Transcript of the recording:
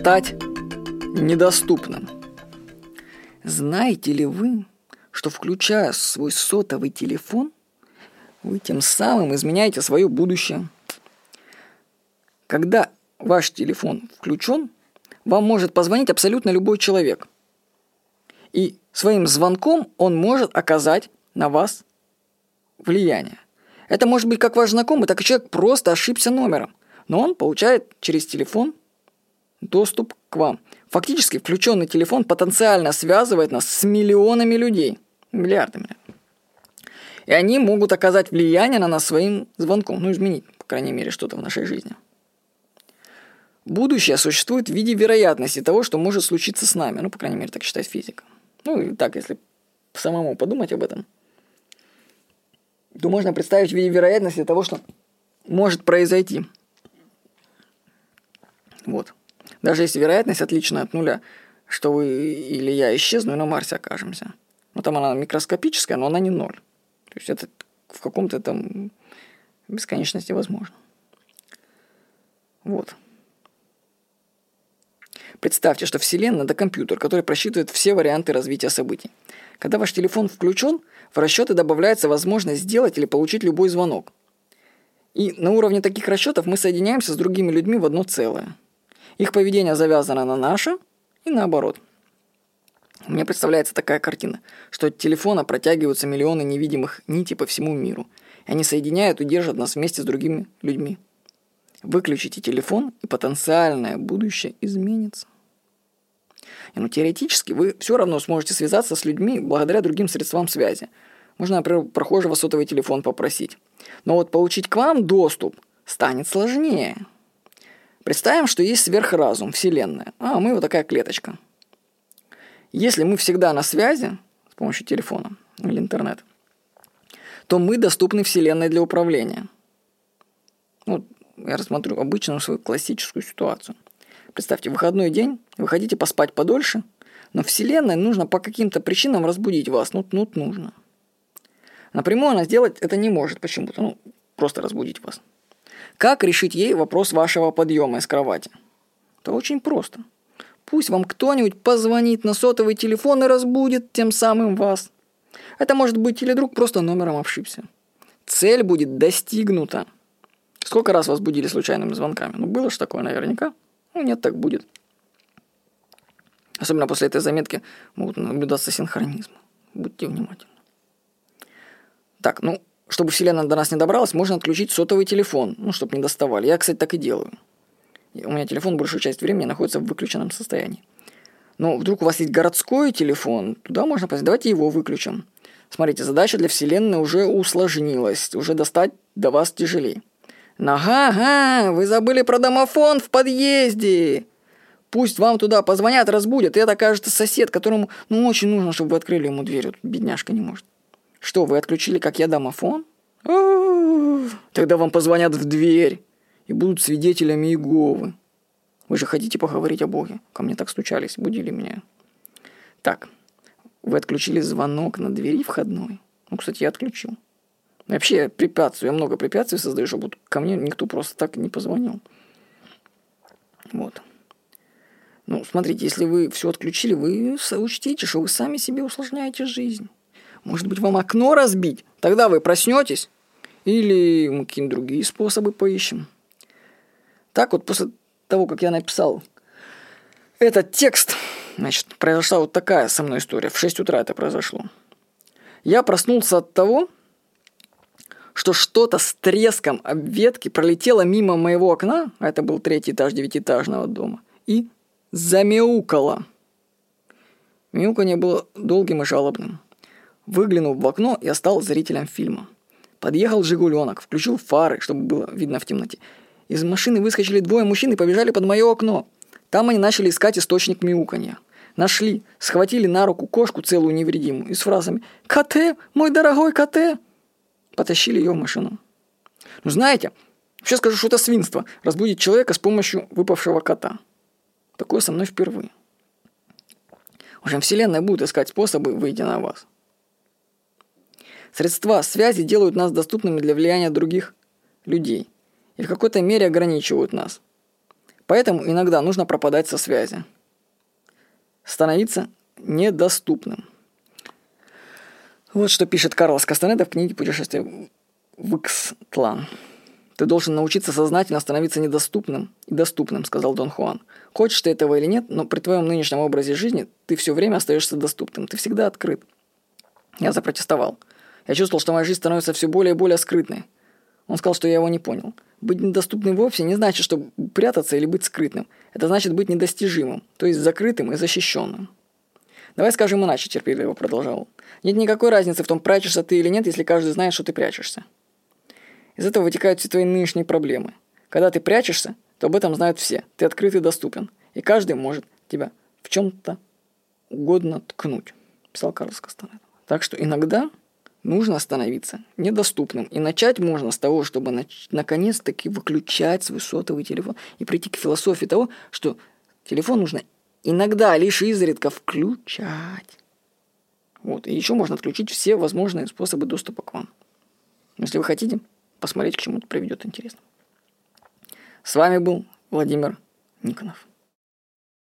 стать недоступным. Знаете ли вы, что включая свой сотовый телефон, вы тем самым изменяете свое будущее? Когда ваш телефон включен, вам может позвонить абсолютно любой человек. И своим звонком он может оказать на вас влияние. Это может быть как ваш знакомый, так и человек просто ошибся номером. Но он получает через телефон доступ к вам. Фактически включенный телефон потенциально связывает нас с миллионами людей. Миллиардами. И они могут оказать влияние на нас своим звонком. Ну, изменить, по крайней мере, что-то в нашей жизни. Будущее существует в виде вероятности того, что может случиться с нами. Ну, по крайней мере, так считает физика. Ну, и так, если самому подумать об этом, то можно представить в виде вероятности того, что может произойти. Вот. Даже если вероятность отличная от нуля, что вы или я исчезну и на Марсе окажемся. Ну, там она микроскопическая, но она не ноль. То есть это в каком-то там бесконечности возможно. Вот. Представьте, что Вселенная – это компьютер, который просчитывает все варианты развития событий. Когда ваш телефон включен, в расчеты добавляется возможность сделать или получить любой звонок. И на уровне таких расчетов мы соединяемся с другими людьми в одно целое. Их поведение завязано на наше и наоборот. Мне представляется такая картина, что от телефона протягиваются миллионы невидимых нитей по всему миру, и они соединяют и держат нас вместе с другими людьми. Выключите телефон, и потенциальное будущее изменится. И, ну, теоретически вы все равно сможете связаться с людьми благодаря другим средствам связи. Можно, например, прохожего сотовый телефон попросить. Но вот получить к вам доступ станет сложнее. Представим, что есть сверхразум, Вселенная, а мы вот такая клеточка. Если мы всегда на связи с помощью телефона или интернета, то мы доступны Вселенной для управления. Вот я рассмотрю обычную свою классическую ситуацию. Представьте, выходной день, вы хотите поспать подольше, но Вселенной нужно по каким-то причинам разбудить вас. Ну, ну нужно. Напрямую она сделать это не может почему-то. Ну, просто разбудить вас. Как решить ей вопрос вашего подъема из кровати? Это очень просто. Пусть вам кто-нибудь позвонит на сотовый телефон и разбудит тем самым вас. Это может быть или друг просто номером ошибся. Цель будет достигнута. Сколько раз вас будили случайными звонками? Ну, было же такое наверняка. Ну, нет, так будет. Особенно после этой заметки могут наблюдаться синхронизмы. Будьте внимательны. Так, ну, чтобы Вселенная до нас не добралась, можно отключить сотовый телефон, ну, чтобы не доставали. Я, кстати, так и делаю. У меня телефон большую часть времени находится в выключенном состоянии. Но вдруг у вас есть городской телефон, туда можно поставить. Давайте его выключим. Смотрите, задача для Вселенной уже усложнилась, уже достать до вас тяжелее. Ага, вы забыли про домофон в подъезде. Пусть вам туда позвонят, разбудят. И это окажется сосед, которому ну, очень нужно, чтобы вы открыли ему дверь. Вот бедняжка не может. Что, вы отключили, как я, домофон? Тогда вам позвонят в дверь и будут свидетелями Иеговы. Вы же хотите поговорить о Боге? Ко мне так стучались, будили меня. Так, вы отключили звонок на двери входной. Ну, кстати, я отключил. Вообще препятствий, я много препятствий создаю, чтобы ко мне никто просто так не позвонил. Вот. Ну, смотрите, если вы все отключили, вы учтите, что вы сами себе усложняете жизнь. Может быть, вам окно разбить? Тогда вы проснетесь. Или мы какие-нибудь другие способы поищем. Так вот, после того, как я написал этот текст, значит, произошла вот такая со мной история. В 6 утра это произошло. Я проснулся от того, что что-то с треском об ветки пролетело мимо моего окна, а это был третий этаж девятиэтажного дома, и замяукало. Мяуканье было долгим и жалобным. Выглянув в окно, я стал зрителем фильма. Подъехал «Жигуленок», включил фары, чтобы было видно в темноте. Из машины выскочили двое мужчин и побежали под мое окно. Там они начали искать источник мяуканья. Нашли, схватили на руку кошку целую невредимую и с фразами «КТ, мой дорогой КТ!» потащили ее в машину. Ну, знаете, вообще скажу, что это свинство – разбудить человека с помощью выпавшего кота. Такое со мной впервые. В общем, Вселенная будет искать способы выйти на вас. Средства связи делают нас доступными для влияния других людей и в какой-то мере ограничивают нас. Поэтому иногда нужно пропадать со связи. Становиться недоступным. Вот что пишет Карлос Кастанеда в книге «Путешествие в Икс-Тлан». «Ты должен научиться сознательно становиться недоступным и доступным», — сказал Дон Хуан. «Хочешь ты этого или нет, но при твоем нынешнем образе жизни ты все время остаешься доступным, ты всегда открыт». Я запротестовал. Я чувствовал, что моя жизнь становится все более и более скрытной. Он сказал, что я его не понял. Быть недоступным вовсе не значит, что прятаться или быть скрытным. Это значит быть недостижимым, то есть закрытым и защищенным. Давай скажем иначе, терпеливо продолжал. Нет никакой разницы в том, прячешься ты или нет, если каждый знает, что ты прячешься. Из этого вытекают все твои нынешние проблемы. Когда ты прячешься, то об этом знают все. Ты открыт и доступен. И каждый может тебя в чем-то угодно ткнуть, писал Карлос Кастанет. Так что иногда нужно становиться недоступным. И начать можно с того, чтобы нач- наконец-таки выключать свой сотовый телефон и прийти к философии того, что телефон нужно иногда, лишь изредка включать. Вот. И еще можно отключить все возможные способы доступа к вам. Если вы хотите посмотреть, к чему это приведет интересно. С вами был Владимир Никонов.